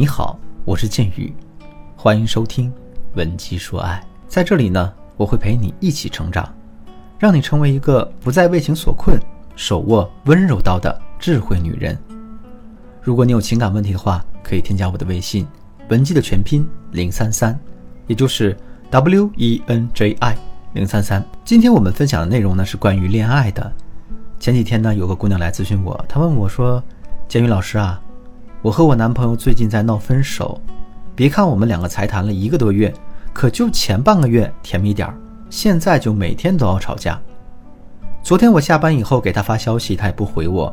你好，我是剑宇，欢迎收听《文姬说爱》。在这里呢，我会陪你一起成长，让你成为一个不再为情所困、手握温柔刀的智慧女人。如果你有情感问题的话，可以添加我的微信“文姬”的全拼零三三，也就是 W E N J I 零三三。今天我们分享的内容呢是关于恋爱的。前几天呢，有个姑娘来咨询我，她问我说：“建宇老师啊。”我和我男朋友最近在闹分手，别看我们两个才谈了一个多月，可就前半个月甜蜜点儿，现在就每天都要吵架。昨天我下班以后给他发消息，他也不回我，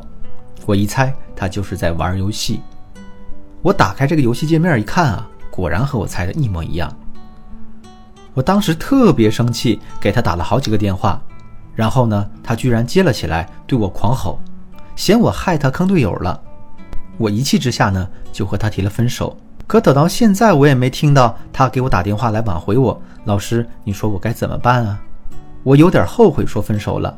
我一猜他就是在玩游戏。我打开这个游戏界面一看啊，果然和我猜的一模一样。我当时特别生气，给他打了好几个电话，然后呢，他居然接了起来，对我狂吼，嫌我害他坑队友了。我一气之下呢，就和他提了分手。可等到现在，我也没听到他给我打电话来挽回我。老师，你说我该怎么办啊？我有点后悔说分手了。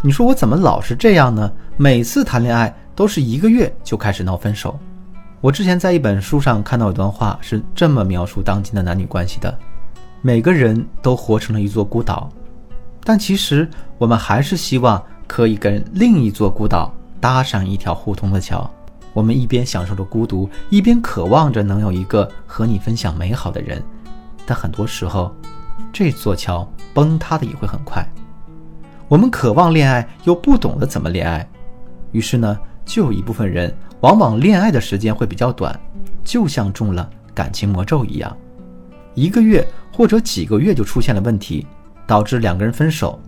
你说我怎么老是这样呢？每次谈恋爱都是一个月就开始闹分手。我之前在一本书上看到一段话，是这么描述当今的男女关系的：每个人都活成了一座孤岛，但其实我们还是希望可以跟另一座孤岛搭上一条互通的桥。我们一边享受着孤独，一边渴望着能有一个和你分享美好的人，但很多时候，这座桥崩塌的也会很快。我们渴望恋爱，又不懂得怎么恋爱，于是呢，就有一部分人往往恋爱的时间会比较短，就像中了感情魔咒一样，一个月或者几个月就出现了问题，导致两个人分手，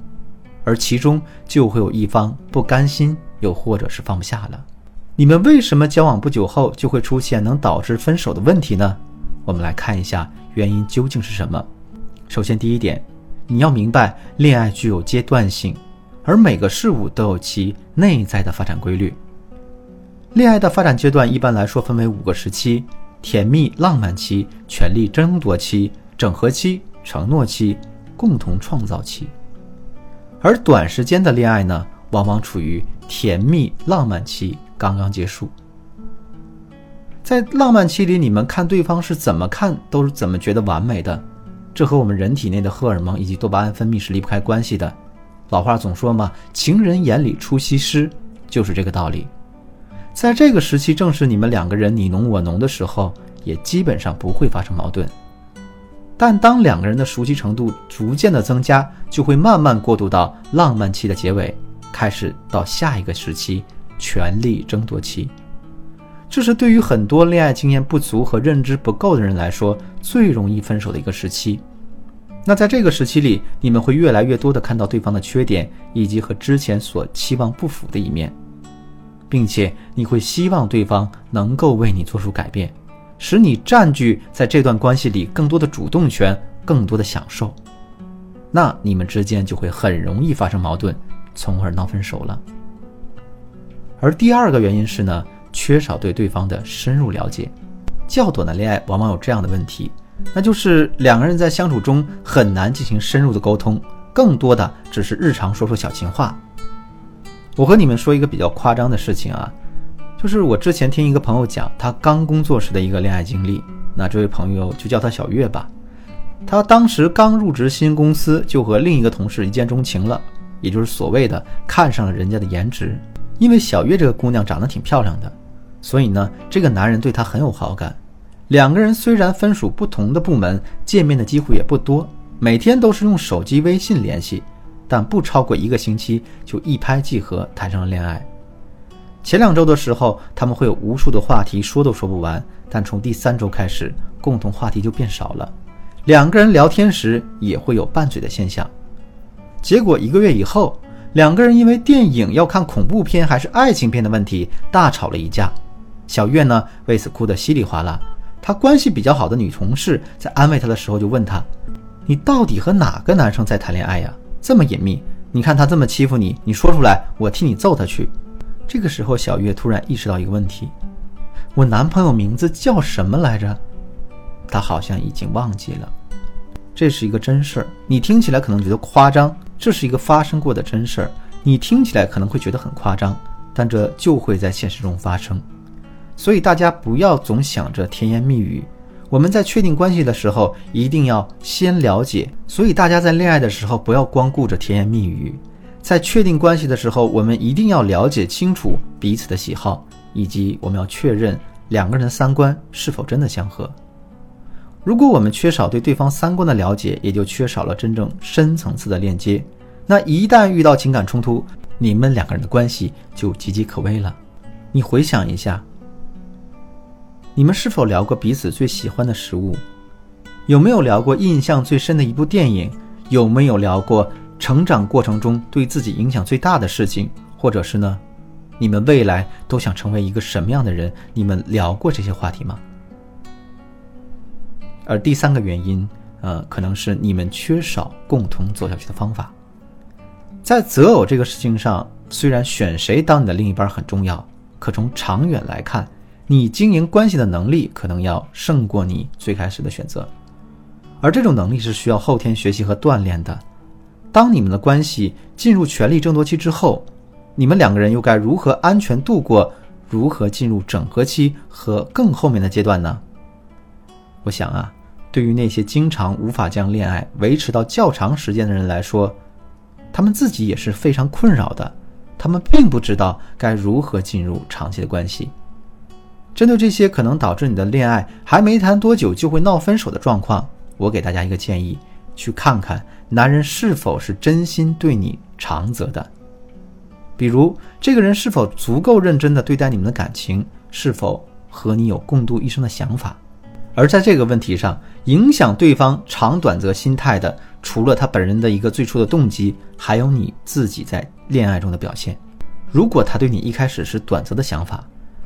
而其中就会有一方不甘心，又或者是放不下了。你们为什么交往不久后就会出现能导致分手的问题呢？我们来看一下原因究竟是什么。首先，第一点，你要明白恋爱具有阶段性，而每个事物都有其内在的发展规律。恋爱的发展阶段一般来说分为五个时期：甜蜜浪漫期、权力争夺期、整合期、承诺期、共同创造期。而短时间的恋爱呢，往往处于甜蜜浪漫期。刚刚结束，在浪漫期里，你们看对方是怎么看，都是怎么觉得完美的。这和我们人体内的荷尔蒙以及多巴胺分泌是离不开关系的。老话总说嘛，“情人眼里出西施”，就是这个道理。在这个时期，正是你们两个人你侬我侬的时候，也基本上不会发生矛盾。但当两个人的熟悉程度逐渐的增加，就会慢慢过渡到浪漫期的结尾，开始到下一个时期。权力争夺期，这是对于很多恋爱经验不足和认知不够的人来说最容易分手的一个时期。那在这个时期里，你们会越来越多的看到对方的缺点，以及和之前所期望不符的一面，并且你会希望对方能够为你做出改变，使你占据在这段关系里更多的主动权、更多的享受。那你们之间就会很容易发生矛盾，从而闹分手了。而第二个原因是呢，缺少对对方的深入了解。较短的恋爱往往有这样的问题，那就是两个人在相处中很难进行深入的沟通，更多的只是日常说说小情话。我和你们说一个比较夸张的事情啊，就是我之前听一个朋友讲他刚工作时的一个恋爱经历。那这位朋友就叫他小月吧，他当时刚入职新公司，就和另一个同事一见钟情了，也就是所谓的看上了人家的颜值。因为小月这个姑娘长得挺漂亮的，所以呢，这个男人对她很有好感。两个人虽然分属不同的部门，见面的机会也不多，每天都是用手机微信联系，但不超过一个星期就一拍即合，谈上了恋爱。前两周的时候，他们会有无数的话题说都说不完，但从第三周开始，共同话题就变少了，两个人聊天时也会有拌嘴的现象。结果一个月以后。两个人因为电影要看恐怖片还是爱情片的问题大吵了一架，小月呢为此哭得稀里哗啦。她关系比较好的女同事在安慰她的时候就问她：“你到底和哪个男生在谈恋爱呀？这么隐秘？你看他这么欺负你，你说出来，我替你揍他去。”这个时候，小月突然意识到一个问题：我男朋友名字叫什么来着？她好像已经忘记了。这是一个真事儿，你听起来可能觉得夸张。这是一个发生过的真事儿，你听起来可能会觉得很夸张，但这就会在现实中发生。所以大家不要总想着甜言蜜语。我们在确定关系的时候，一定要先了解。所以大家在恋爱的时候，不要光顾着甜言蜜语。在确定关系的时候，我们一定要了解清楚彼此的喜好，以及我们要确认两个人的三观是否真的相合。如果我们缺少对对方三观的了解，也就缺少了真正深层次的链接。那一旦遇到情感冲突，你们两个人的关系就岌岌可危了。你回想一下，你们是否聊过彼此最喜欢的食物？有没有聊过印象最深的一部电影？有没有聊过？成长过程中对自己影响最大的事情，或者是呢，你们未来都想成为一个什么样的人？你们聊过这些话题吗？而第三个原因，呃，可能是你们缺少共同走下去的方法。在择偶这个事情上，虽然选谁当你的另一半很重要，可从长远来看，你经营关系的能力可能要胜过你最开始的选择，而这种能力是需要后天学习和锻炼的。当你们的关系进入权力争夺期之后，你们两个人又该如何安全度过？如何进入整合期和更后面的阶段呢？我想啊，对于那些经常无法将恋爱维持到较长时间的人来说，他们自己也是非常困扰的。他们并不知道该如何进入长期的关系。针对这些可能导致你的恋爱还没谈多久就会闹分手的状况，我给大家一个建议。去看看男人是否是真心对你长则的，比如这个人是否足够认真的对待你们的感情，是否和你有共度一生的想法。而在这个问题上，影响对方长短则心态的，除了他本人的一个最初的动机，还有你自己在恋爱中的表现。如果他对你一开始是短则的想法，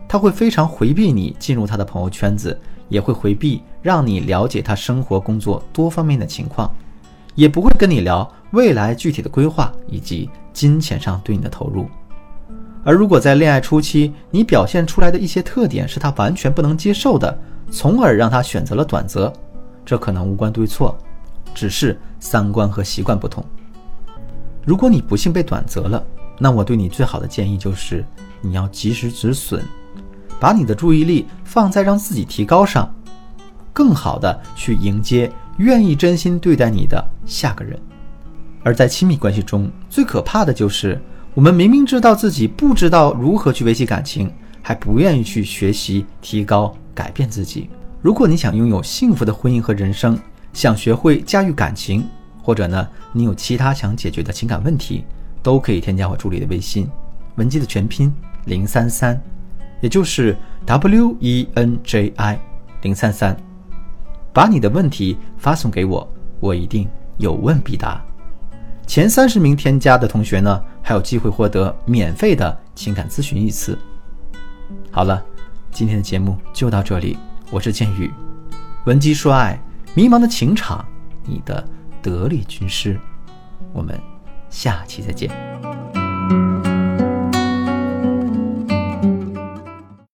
他会非常回避你进入他的朋友圈子。也会回避让你了解他生活、工作多方面的情况，也不会跟你聊未来具体的规划以及金钱上对你的投入。而如果在恋爱初期，你表现出来的一些特点是他完全不能接受的，从而让他选择了短则，这可能无关对错，只是三观和习惯不同。如果你不幸被短择了，那我对你最好的建议就是，你要及时止损。把你的注意力放在让自己提高上，更好的去迎接愿意真心对待你的下个人。而在亲密关系中，最可怕的就是我们明明知道自己不知道如何去维系感情，还不愿意去学习、提高、改变自己。如果你想拥有幸福的婚姻和人生，想学会驾驭感情，或者呢，你有其他想解决的情感问题，都可以添加我助理的微信，文姬的全拼零三三。也就是 W E N J I 零三三，把你的问题发送给我，我一定有问必答。前三十名添加的同学呢，还有机会获得免费的情感咨询一次。好了，今天的节目就到这里，我是剑宇，闻鸡说爱，迷茫的情场，你的得力军师，我们下期再见。